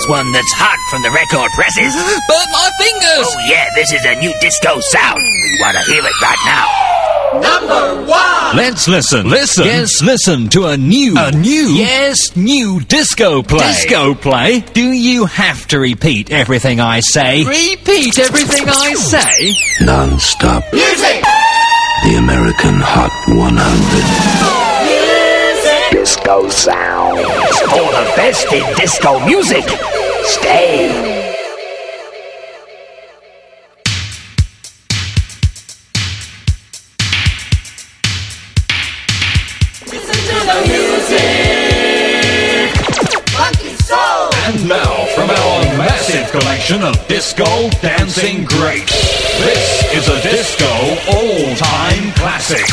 Here's one that's hot from the record presses. But my fingers! Oh, yeah, this is a new disco sound. We want to hear it right now. Number one! Let's listen. Listen. Yes, listen to a new. A new? Yes, new disco play. Disco play? Do you have to repeat everything I say? Repeat everything I say? Non-stop. Music! The American Hot 100. Disco sounds. All the best in disco music. Stay. Listen to the music! Funky soul! And now, from our massive collection of disco dancing greats, this is a disco all-time classic.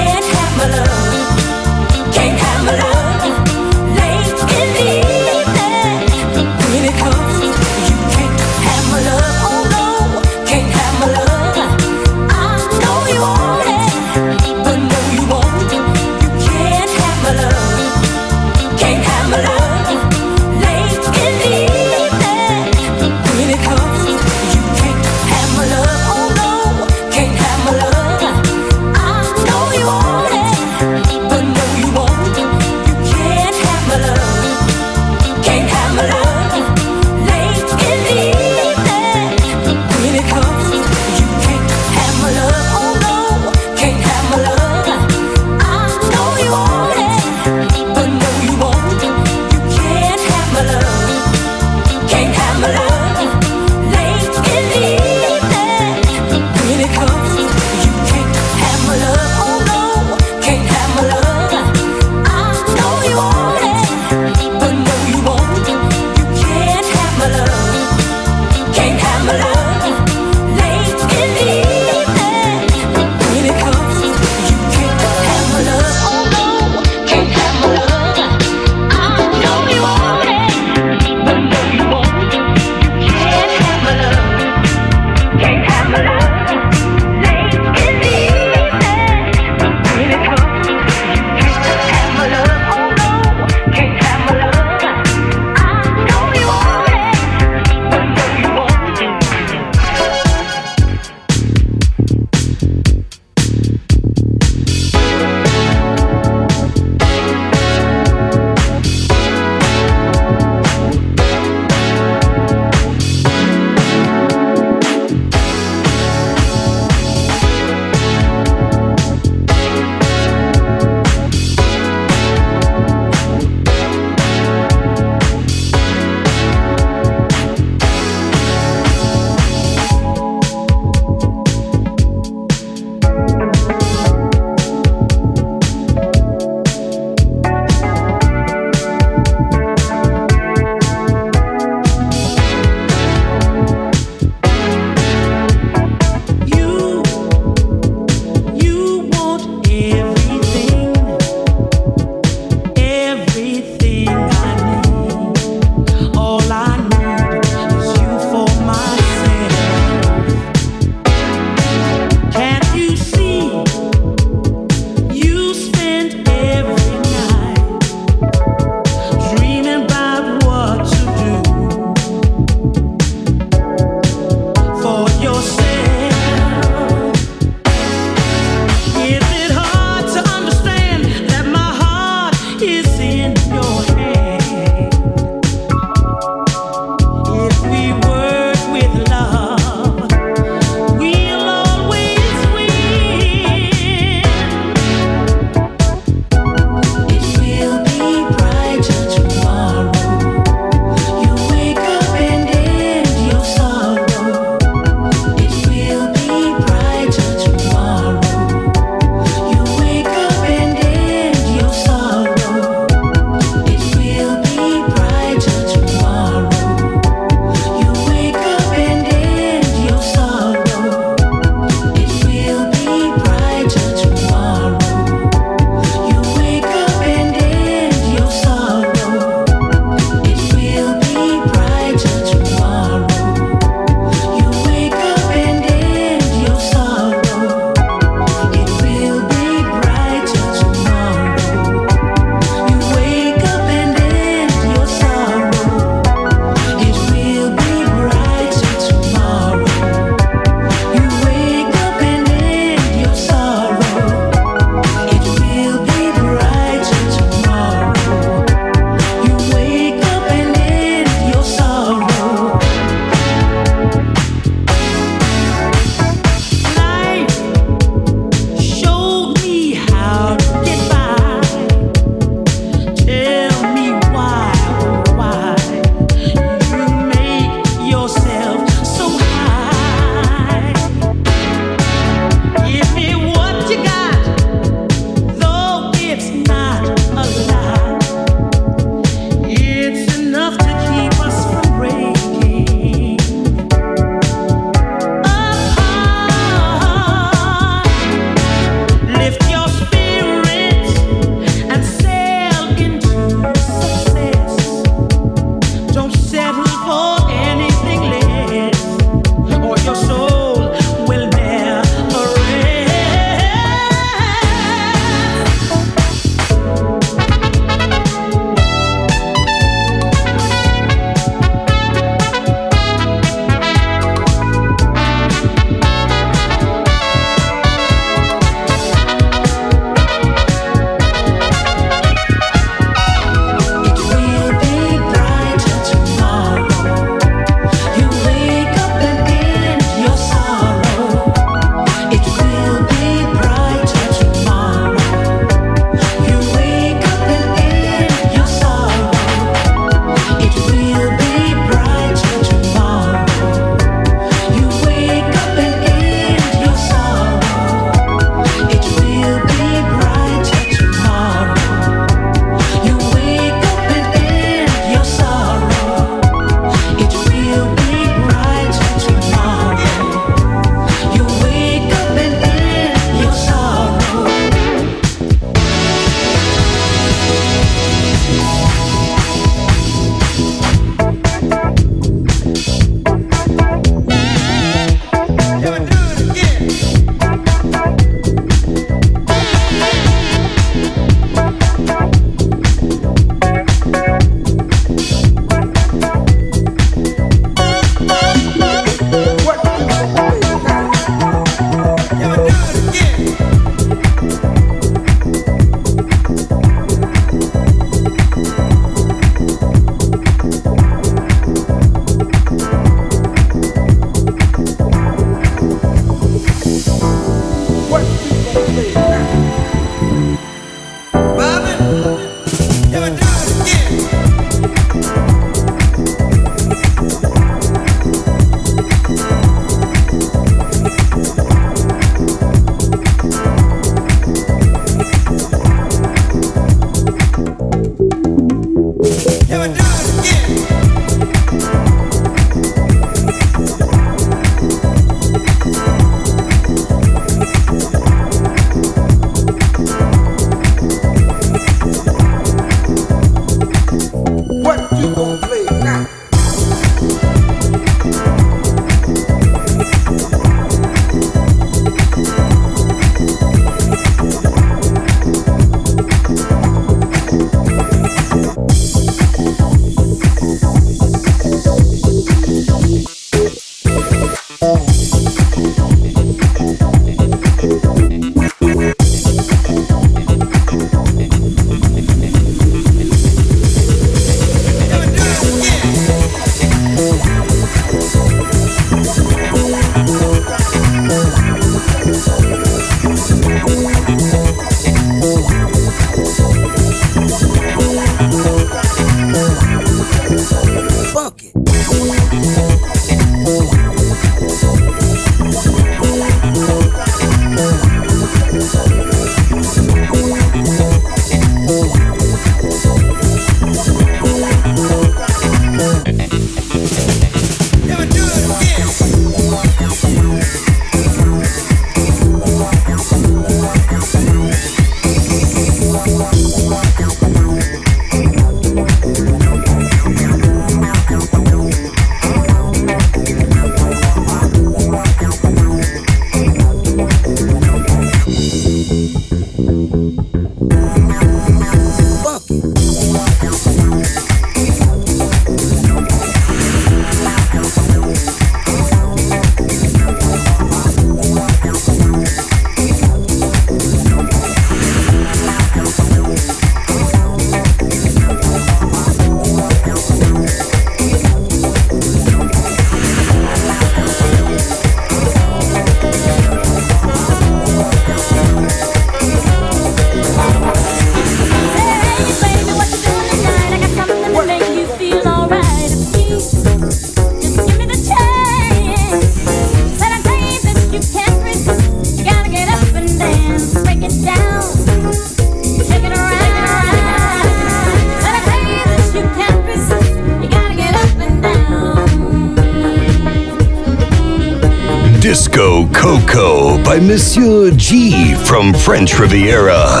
French Riviera.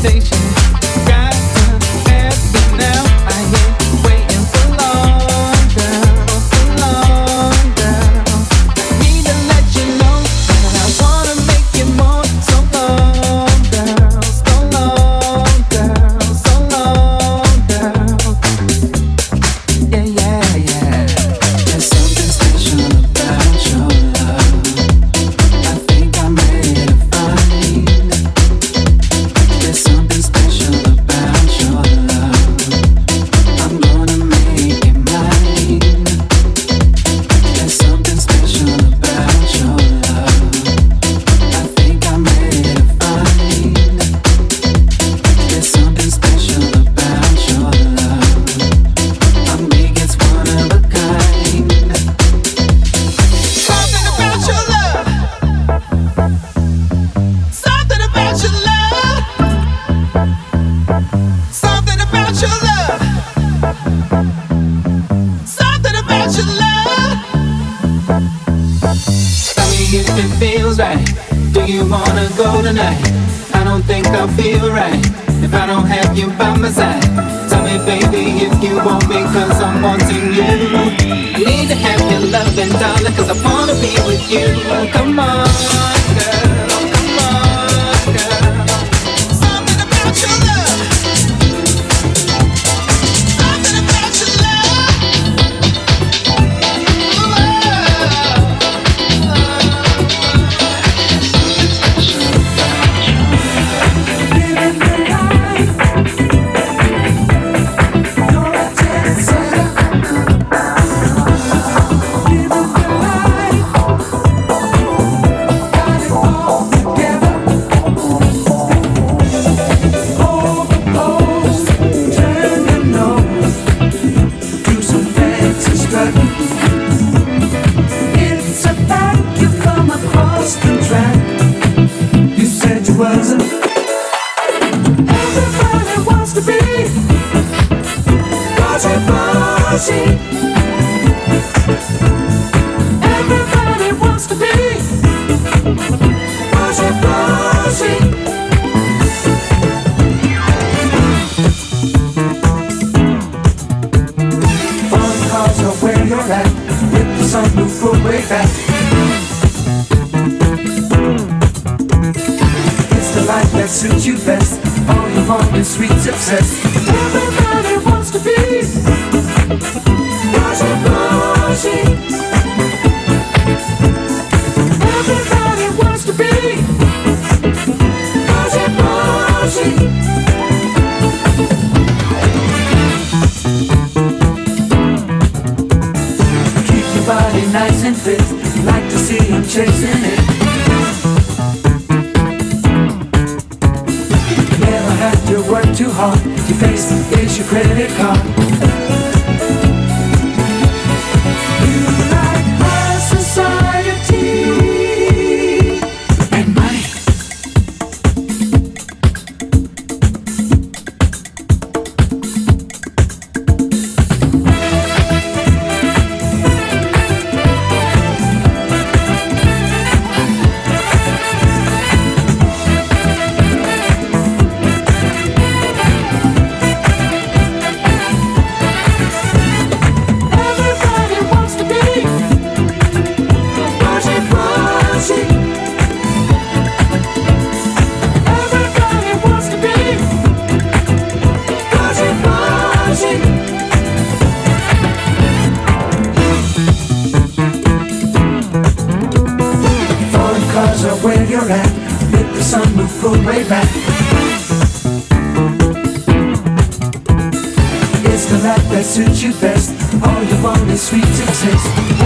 station. suits you best. All you want is sweet to taste.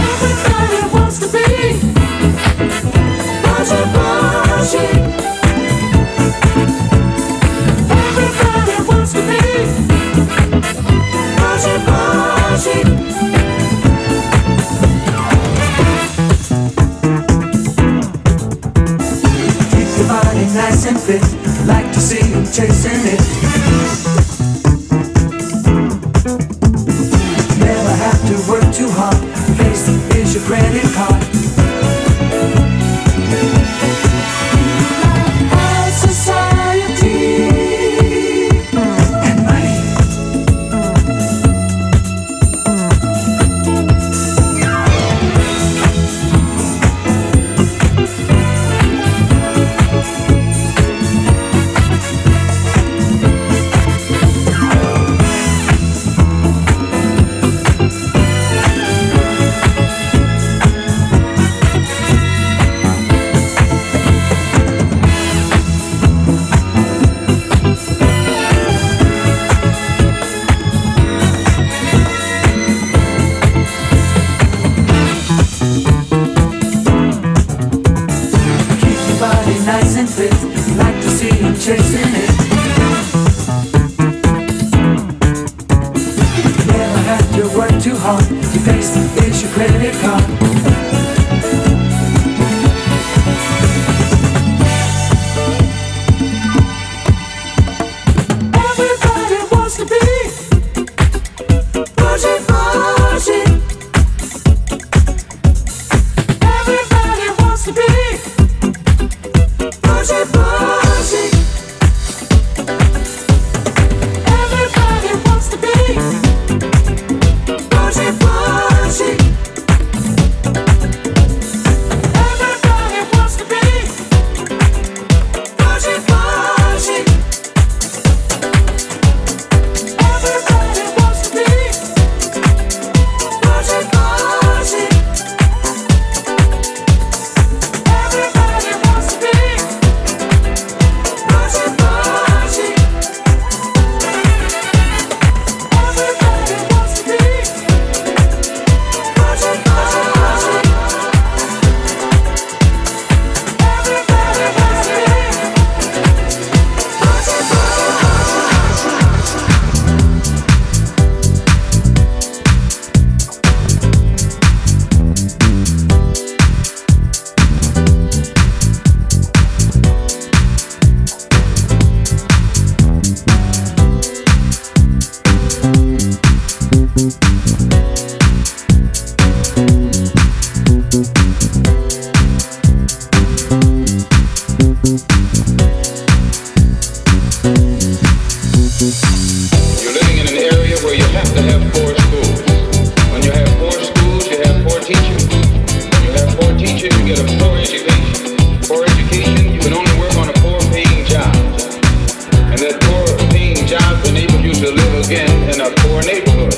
good.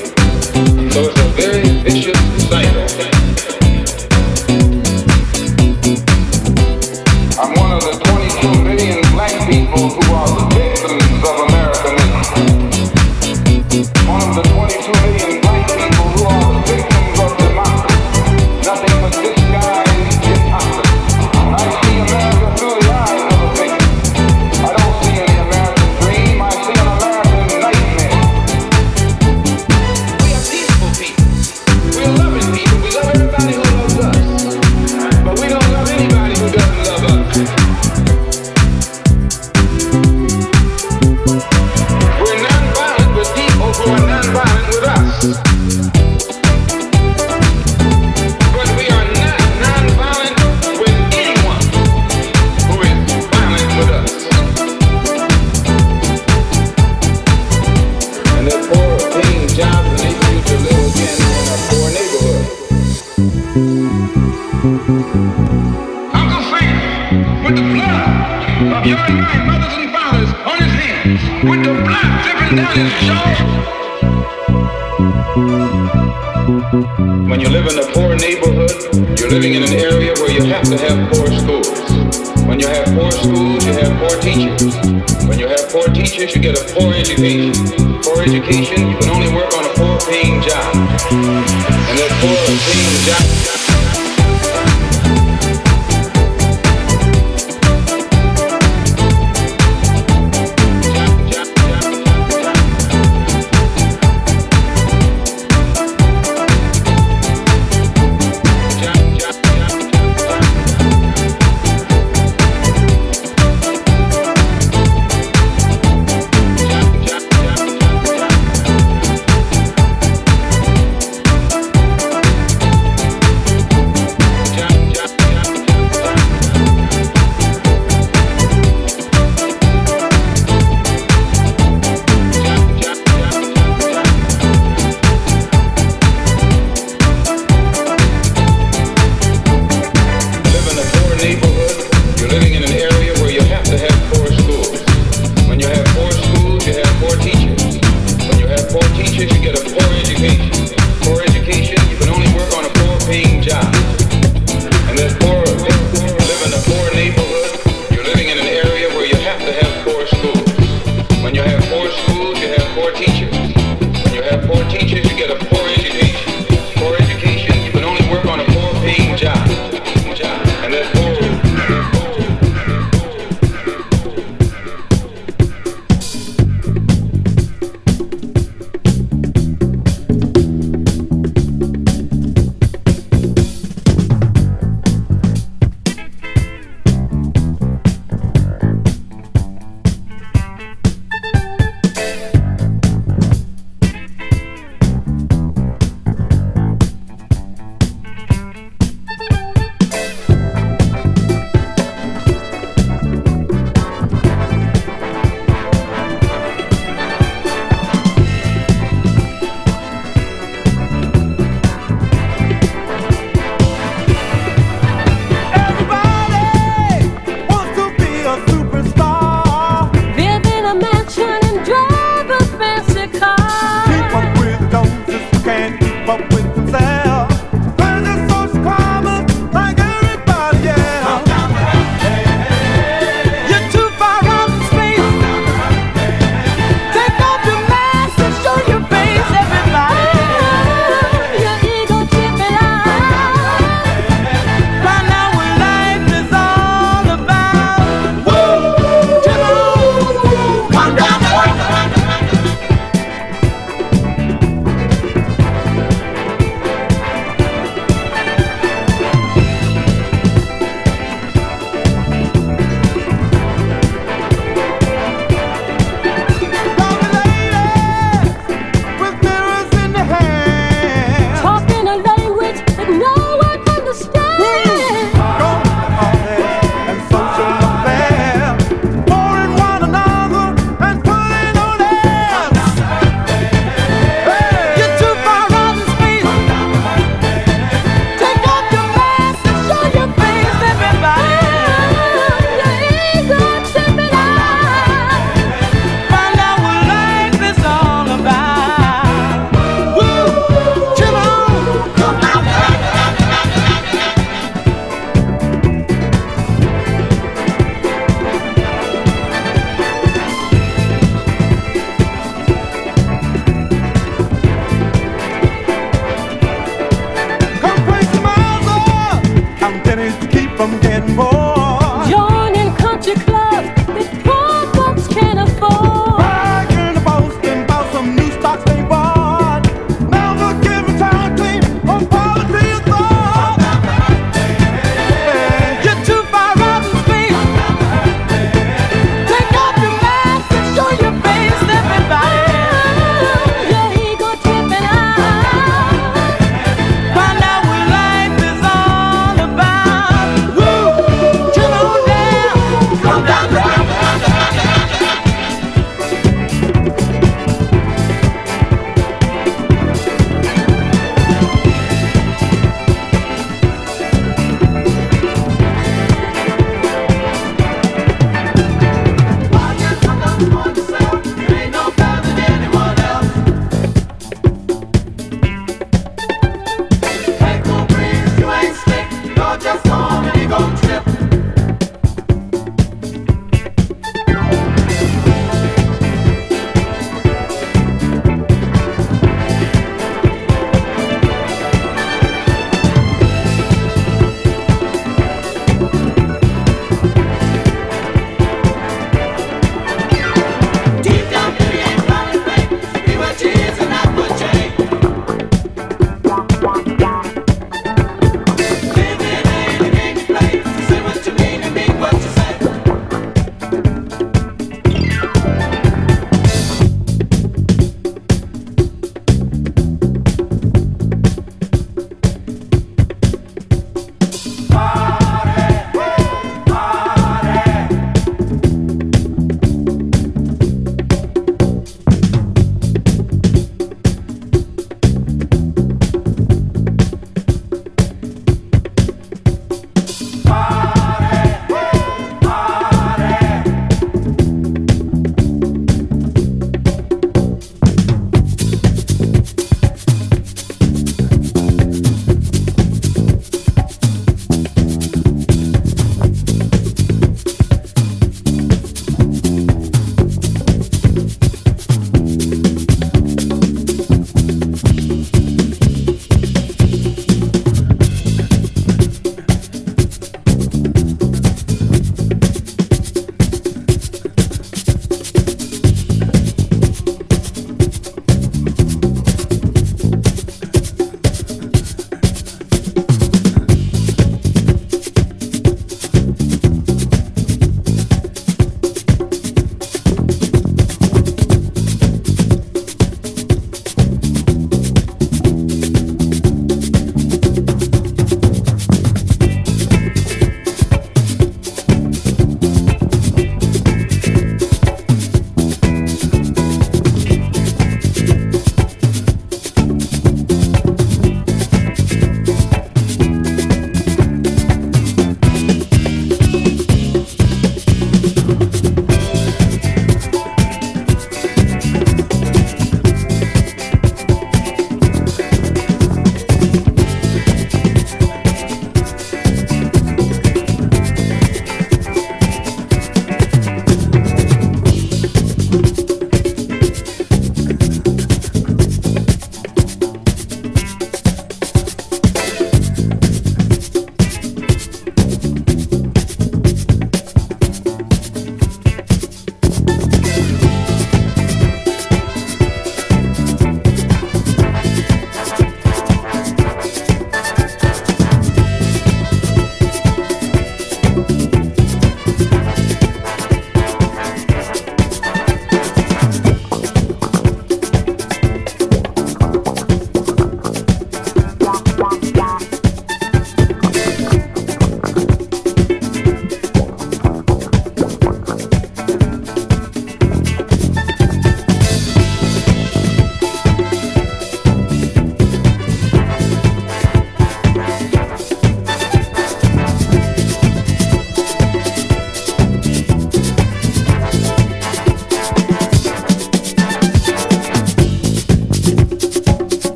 So it's a very vicious cycle.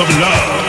Of love.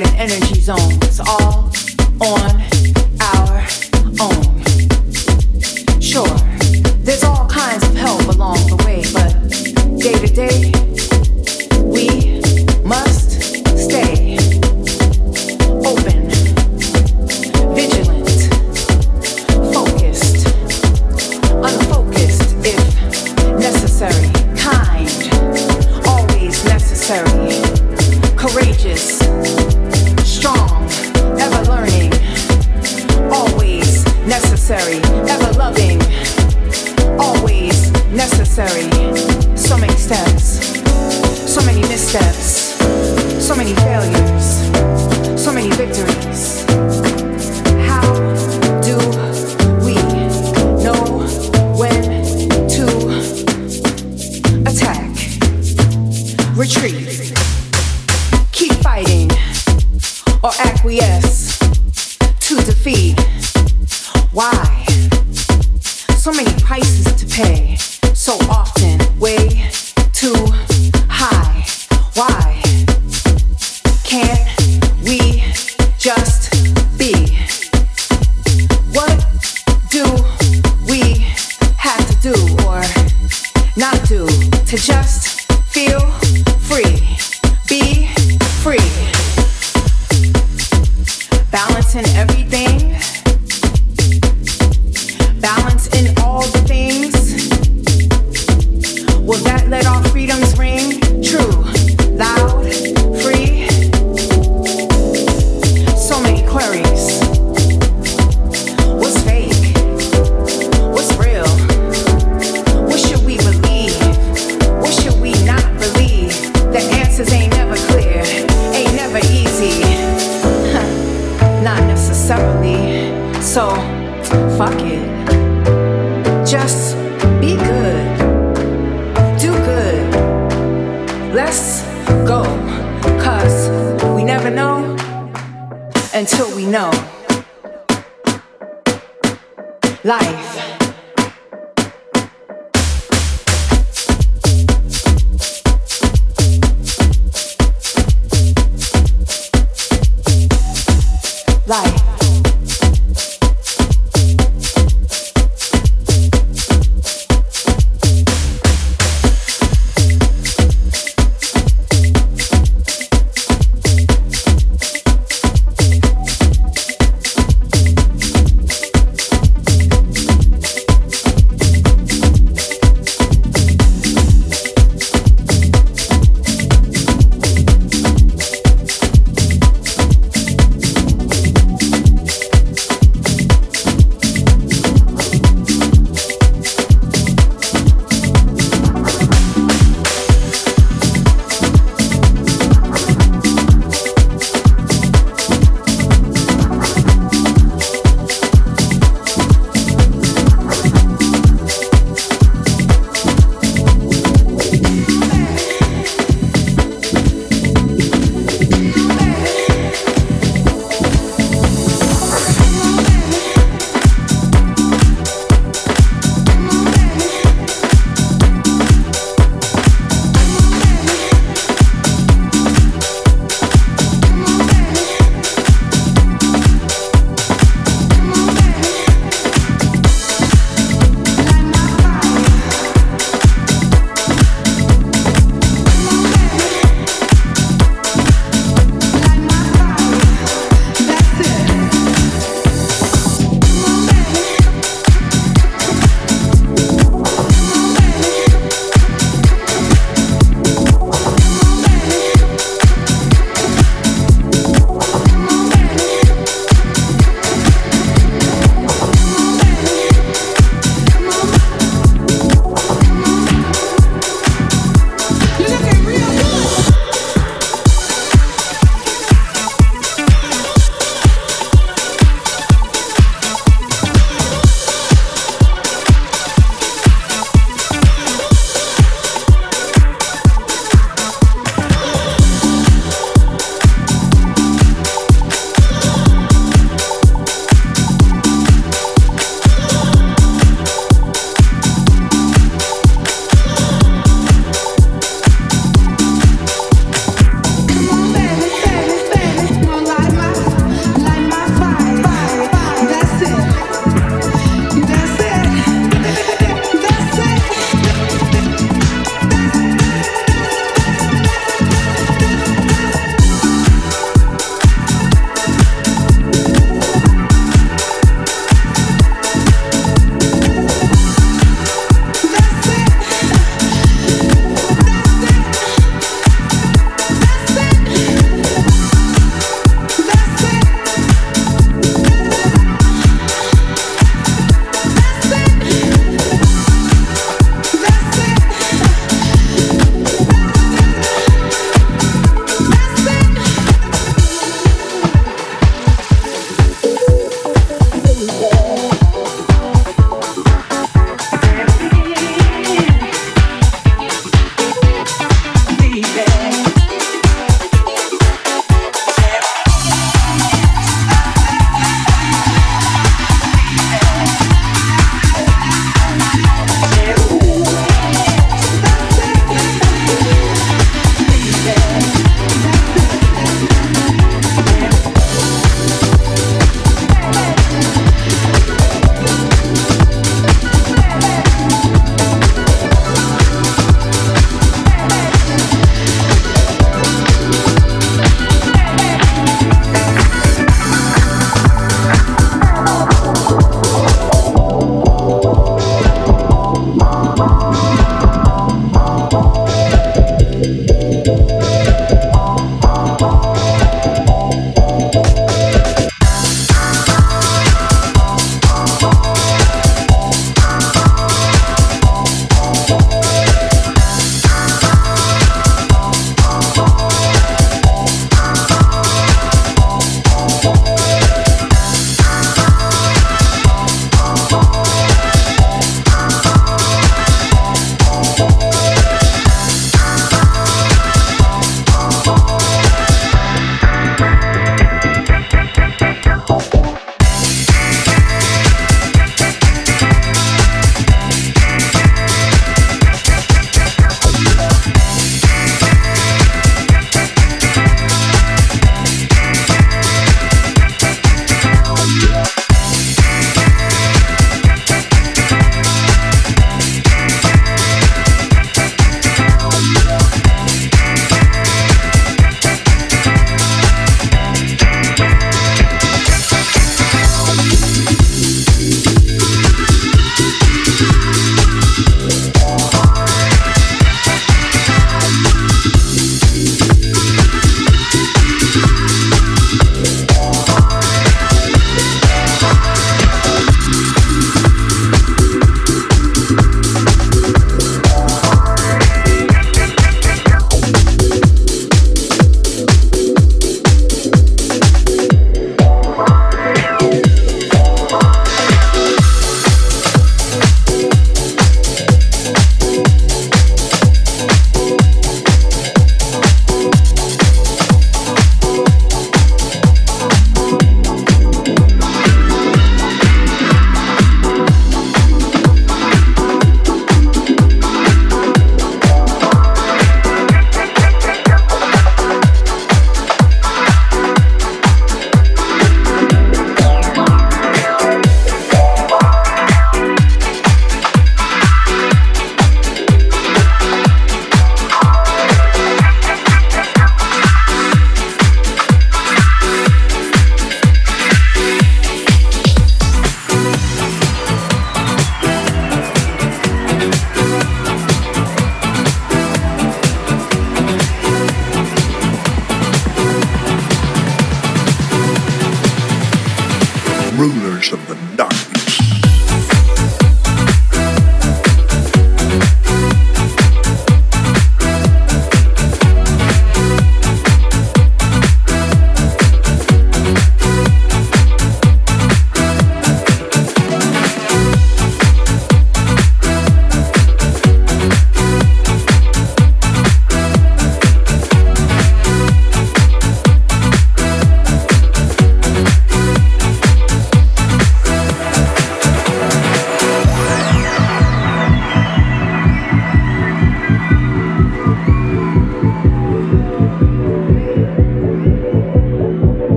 Our and energy